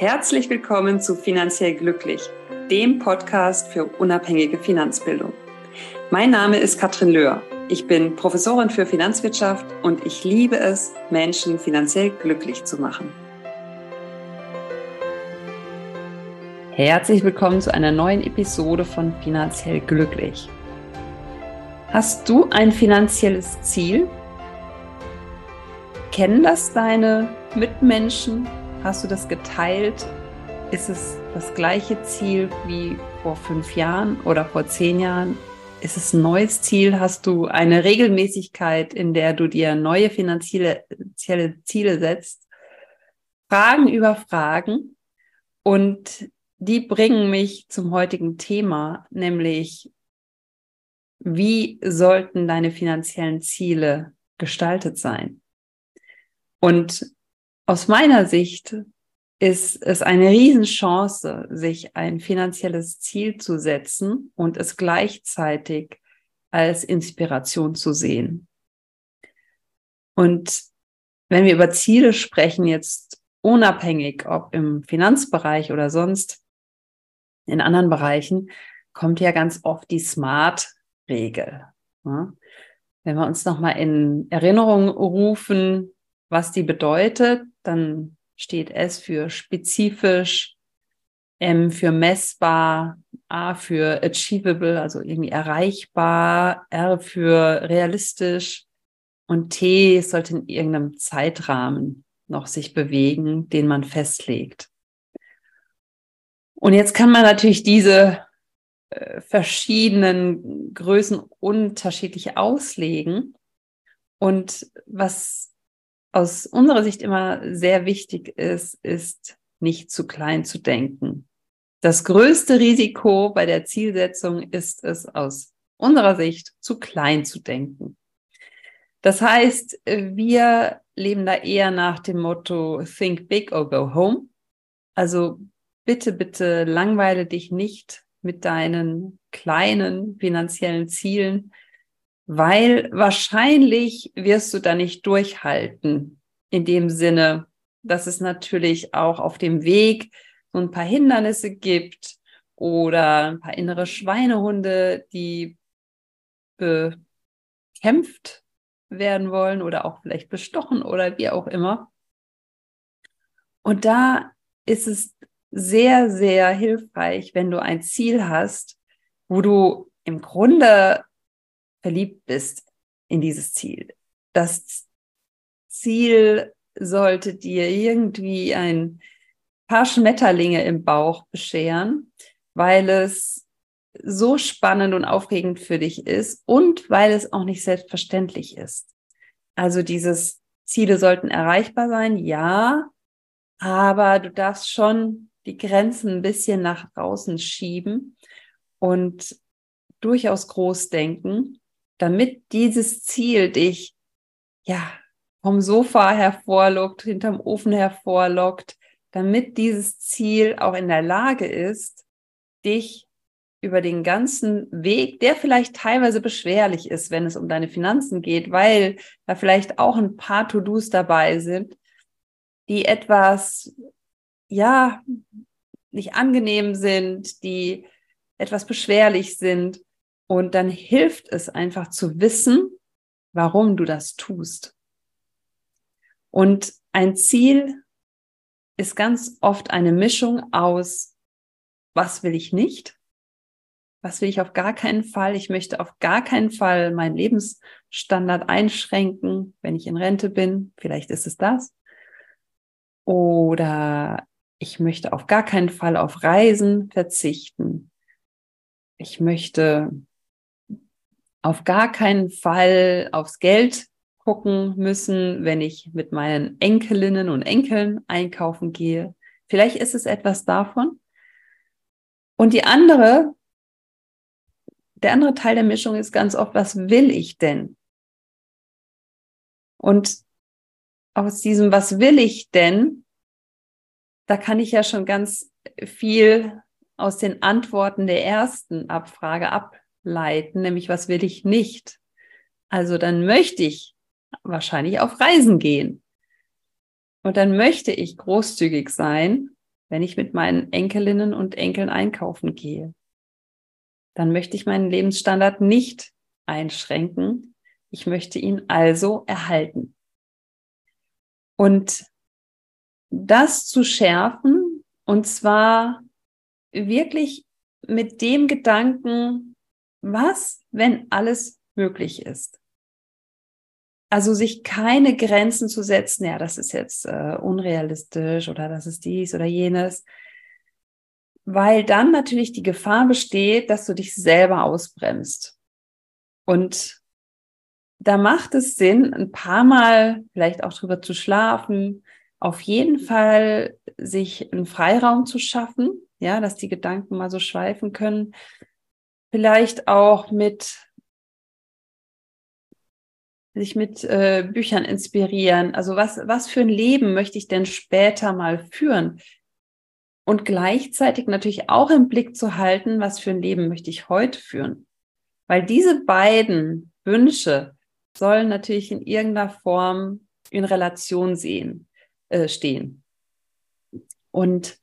Herzlich willkommen zu Finanziell Glücklich, dem Podcast für unabhängige Finanzbildung. Mein Name ist Katrin Löhr. Ich bin Professorin für Finanzwirtschaft und ich liebe es, Menschen finanziell glücklich zu machen. Herzlich willkommen zu einer neuen Episode von Finanziell Glücklich. Hast du ein finanzielles Ziel? Kennen das deine Mitmenschen? Hast du das geteilt? Ist es das gleiche Ziel wie vor fünf Jahren oder vor zehn Jahren? Ist es ein neues Ziel? Hast du eine Regelmäßigkeit, in der du dir neue finanzielle Ziele setzt? Fragen über Fragen. Und die bringen mich zum heutigen Thema, nämlich wie sollten deine finanziellen Ziele gestaltet sein? Und aus meiner Sicht ist es eine Riesenchance, sich ein finanzielles Ziel zu setzen und es gleichzeitig als Inspiration zu sehen. Und wenn wir über Ziele sprechen, jetzt unabhängig, ob im Finanzbereich oder sonst in anderen Bereichen, kommt ja ganz oft die Smart-Regel. Wenn wir uns nochmal in Erinnerung rufen, was die bedeutet, dann steht S für spezifisch, M für messbar, A für achievable, also irgendwie erreichbar, R für realistisch und T sollte in irgendeinem Zeitrahmen noch sich bewegen, den man festlegt. Und jetzt kann man natürlich diese äh, verschiedenen Größen unterschiedlich auslegen. Und was aus unserer Sicht immer sehr wichtig ist, ist nicht zu klein zu denken. Das größte Risiko bei der Zielsetzung ist es aus unserer Sicht zu klein zu denken. Das heißt, wir leben da eher nach dem Motto Think Big or Go Home. Also bitte, bitte langweile dich nicht mit deinen kleinen finanziellen Zielen, weil wahrscheinlich wirst du da nicht durchhalten. In dem Sinne, dass es natürlich auch auf dem Weg so ein paar Hindernisse gibt oder ein paar innere Schweinehunde, die bekämpft werden wollen oder auch vielleicht bestochen oder wie auch immer. Und da ist es sehr, sehr hilfreich, wenn du ein Ziel hast, wo du im Grunde verliebt bist in dieses Ziel. Das Ziel sollte dir irgendwie ein paar Schmetterlinge im Bauch bescheren, weil es so spannend und aufregend für dich ist und weil es auch nicht selbstverständlich ist. Also dieses Ziele sollten erreichbar sein, ja, aber du darfst schon die Grenzen ein bisschen nach draußen schieben und durchaus groß denken damit dieses Ziel dich ja vom Sofa hervorlockt, hinterm Ofen hervorlockt, damit dieses Ziel auch in der Lage ist, dich über den ganzen Weg, der vielleicht teilweise beschwerlich ist, wenn es um deine Finanzen geht, weil da vielleicht auch ein paar To-Dos dabei sind, die etwas, ja, nicht angenehm sind, die etwas beschwerlich sind. Und dann hilft es einfach zu wissen, warum du das tust. Und ein Ziel ist ganz oft eine Mischung aus, was will ich nicht? Was will ich auf gar keinen Fall? Ich möchte auf gar keinen Fall meinen Lebensstandard einschränken, wenn ich in Rente bin. Vielleicht ist es das. Oder ich möchte auf gar keinen Fall auf Reisen verzichten. Ich möchte auf gar keinen Fall aufs Geld gucken müssen, wenn ich mit meinen Enkelinnen und Enkeln einkaufen gehe. Vielleicht ist es etwas davon. Und die andere, der andere Teil der Mischung ist ganz oft, was will ich denn? Und aus diesem, was will ich denn, da kann ich ja schon ganz viel aus den Antworten der ersten Abfrage ab leiten, nämlich was will ich nicht. Also dann möchte ich wahrscheinlich auf Reisen gehen. Und dann möchte ich großzügig sein wenn ich mit meinen Enkelinnen und Enkeln einkaufen gehe. Dann möchte ich meinen Lebensstandard nicht einschränken. Ich möchte ihn also erhalten. Und das zu schärfen, und zwar wirklich mit dem Gedanken, was, wenn alles möglich ist? Also sich keine Grenzen zu setzen, ja, das ist jetzt äh, unrealistisch oder das ist dies oder jenes, weil dann natürlich die Gefahr besteht, dass du dich selber ausbremst. Und da macht es Sinn, ein paar Mal vielleicht auch drüber zu schlafen, auf jeden Fall sich einen Freiraum zu schaffen, ja, dass die Gedanken mal so schweifen können. Vielleicht auch mit sich mit äh, Büchern inspirieren. Also was, was für ein Leben möchte ich denn später mal führen? Und gleichzeitig natürlich auch im Blick zu halten, was für ein Leben möchte ich heute führen? Weil diese beiden Wünsche sollen natürlich in irgendeiner Form in Relation sehen, äh, stehen. Und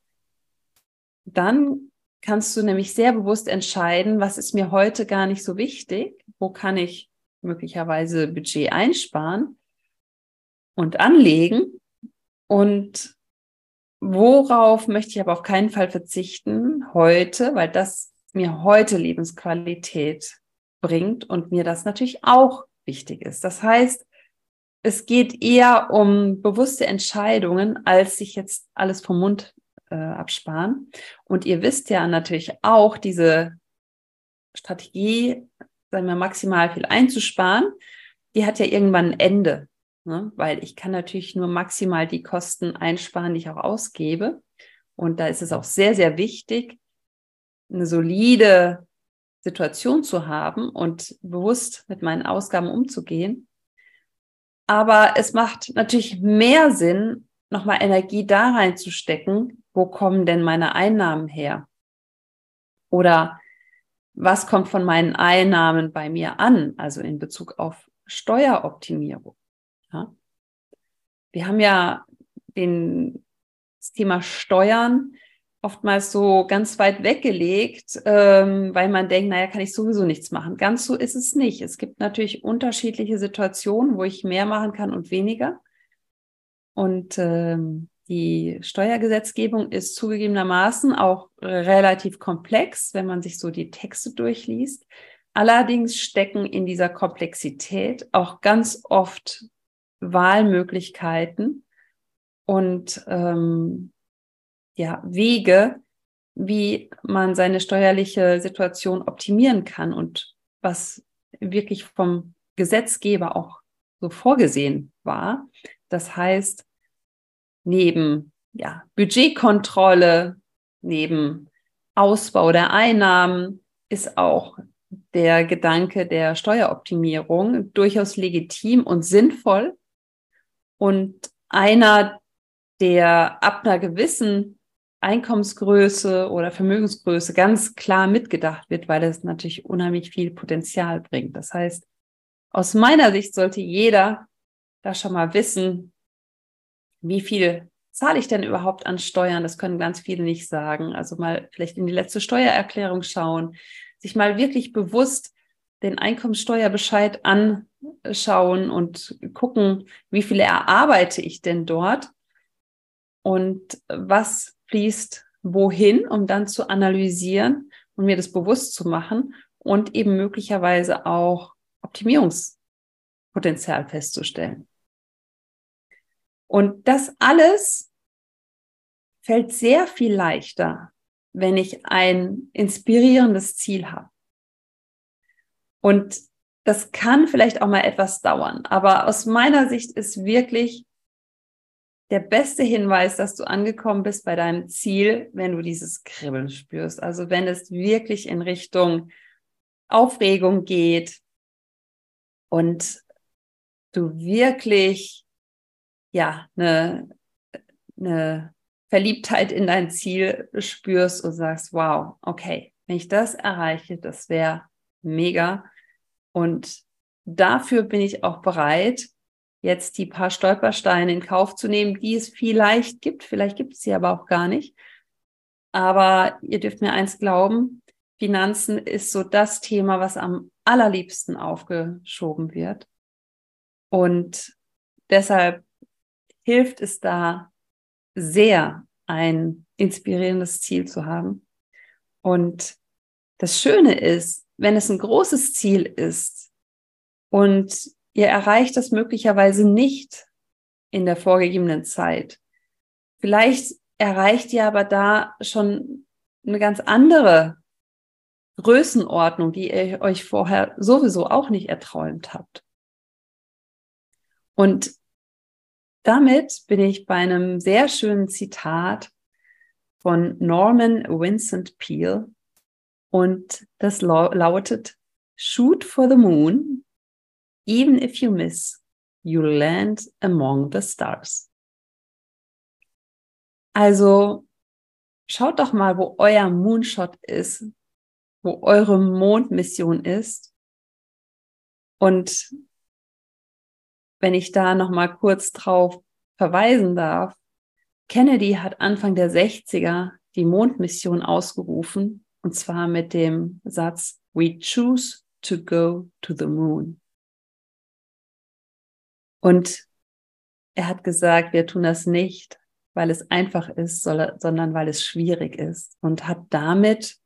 dann kannst du nämlich sehr bewusst entscheiden, was ist mir heute gar nicht so wichtig, wo kann ich möglicherweise Budget einsparen und anlegen und worauf möchte ich aber auf keinen Fall verzichten heute, weil das mir heute Lebensqualität bringt und mir das natürlich auch wichtig ist. Das heißt, es geht eher um bewusste Entscheidungen, als sich jetzt alles vom Mund äh, absparen. Und ihr wisst ja natürlich auch, diese Strategie sagen wir, maximal viel einzusparen, die hat ja irgendwann ein Ende. Ne? Weil ich kann natürlich nur maximal die Kosten einsparen, die ich auch ausgebe. Und da ist es auch sehr, sehr wichtig, eine solide Situation zu haben und bewusst mit meinen Ausgaben umzugehen. Aber es macht natürlich mehr Sinn, nochmal Energie da reinzustecken, wo kommen denn meine Einnahmen her? Oder was kommt von meinen Einnahmen bei mir an, also in Bezug auf Steueroptimierung. Ja? Wir haben ja den, das Thema Steuern oftmals so ganz weit weggelegt, ähm, weil man denkt, naja, kann ich sowieso nichts machen. Ganz so ist es nicht. Es gibt natürlich unterschiedliche Situationen, wo ich mehr machen kann und weniger. Und ähm, die Steuergesetzgebung ist zugegebenermaßen auch relativ komplex, wenn man sich so die Texte durchliest. Allerdings stecken in dieser Komplexität auch ganz oft Wahlmöglichkeiten und ähm, ja, Wege, wie man seine steuerliche Situation optimieren kann und was wirklich vom Gesetzgeber auch so vorgesehen war. Das heißt, neben ja, Budgetkontrolle, neben Ausbau der Einnahmen ist auch der Gedanke der Steueroptimierung durchaus legitim und sinnvoll. Und einer, der ab einer gewissen Einkommensgröße oder Vermögensgröße ganz klar mitgedacht wird, weil es natürlich unheimlich viel Potenzial bringt. Das heißt, aus meiner Sicht sollte jeder da schon mal wissen, wie viel zahle ich denn überhaupt an Steuern? Das können ganz viele nicht sagen. Also mal vielleicht in die letzte Steuererklärung schauen, sich mal wirklich bewusst den Einkommenssteuerbescheid anschauen und gucken, wie viel erarbeite ich denn dort und was fließt wohin, um dann zu analysieren und mir das bewusst zu machen und eben möglicherweise auch Optimierungspotenzial festzustellen. Und das alles fällt sehr viel leichter, wenn ich ein inspirierendes Ziel habe. Und das kann vielleicht auch mal etwas dauern, aber aus meiner Sicht ist wirklich der beste Hinweis, dass du angekommen bist bei deinem Ziel, wenn du dieses Kribbeln spürst. Also wenn es wirklich in Richtung Aufregung geht und du wirklich ja, eine, eine Verliebtheit in dein Ziel spürst und sagst, wow, okay, wenn ich das erreiche, das wäre mega. Und dafür bin ich auch bereit, jetzt die paar Stolpersteine in Kauf zu nehmen, die es vielleicht gibt. Vielleicht gibt es sie aber auch gar nicht. Aber ihr dürft mir eins glauben, Finanzen ist so das Thema, was am allerliebsten aufgeschoben wird. Und deshalb hilft es da sehr, ein inspirierendes Ziel zu haben. Und das Schöne ist, wenn es ein großes Ziel ist und ihr erreicht das möglicherweise nicht in der vorgegebenen Zeit, vielleicht erreicht ihr aber da schon eine ganz andere Größenordnung, die ihr euch vorher sowieso auch nicht erträumt habt. Und damit bin ich bei einem sehr schönen Zitat von Norman Vincent Peale und das lautet Shoot for the moon, even if you miss, you'll land among the stars. Also schaut doch mal, wo euer Moonshot ist, wo eure Mondmission ist. Und wenn ich da noch mal kurz drauf verweisen darf, Kennedy hat Anfang der 60er die Mondmission ausgerufen und zwar mit dem Satz We choose to go to the moon. Und er hat gesagt, wir tun das nicht, weil es einfach ist, sondern weil es schwierig ist und hat damit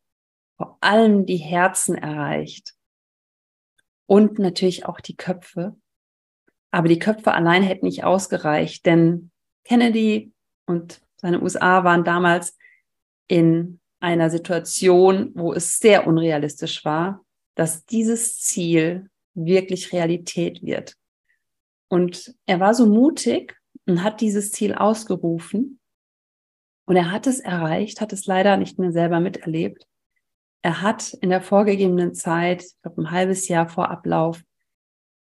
vor allem die Herzen erreicht und natürlich auch die Köpfe. Aber die Köpfe allein hätten nicht ausgereicht, denn Kennedy und seine USA waren damals in einer Situation, wo es sehr unrealistisch war, dass dieses Ziel wirklich Realität wird. Und er war so mutig und hat dieses Ziel ausgerufen. Und er hat es erreicht, hat es leider nicht mehr selber miterlebt er hat in der vorgegebenen Zeit, ich glaube ein halbes Jahr vor Ablauf,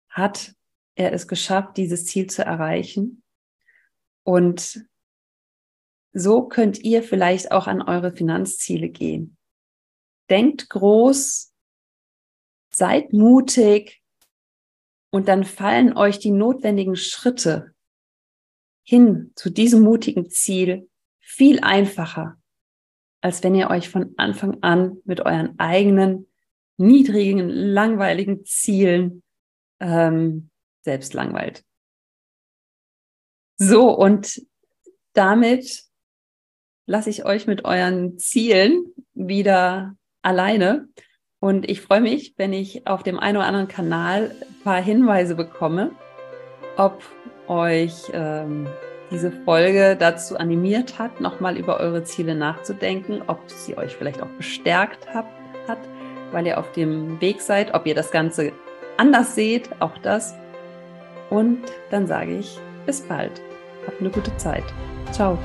hat er es geschafft, dieses Ziel zu erreichen. Und so könnt ihr vielleicht auch an eure Finanzziele gehen. Denkt groß, seid mutig und dann fallen euch die notwendigen Schritte hin zu diesem mutigen Ziel viel einfacher, als wenn ihr euch von Anfang an mit euren eigenen niedrigen, langweiligen Zielen ähm, selbst langweilt. So, und damit lasse ich euch mit euren Zielen wieder alleine. Und ich freue mich, wenn ich auf dem einen oder anderen Kanal ein paar Hinweise bekomme, ob euch ähm, diese Folge dazu animiert hat, nochmal über eure Ziele nachzudenken, ob sie euch vielleicht auch bestärkt hat, hat, weil ihr auf dem Weg seid, ob ihr das Ganze anders seht, auch das. Und dann sage ich bis bald. Habt eine gute Zeit. Ciao.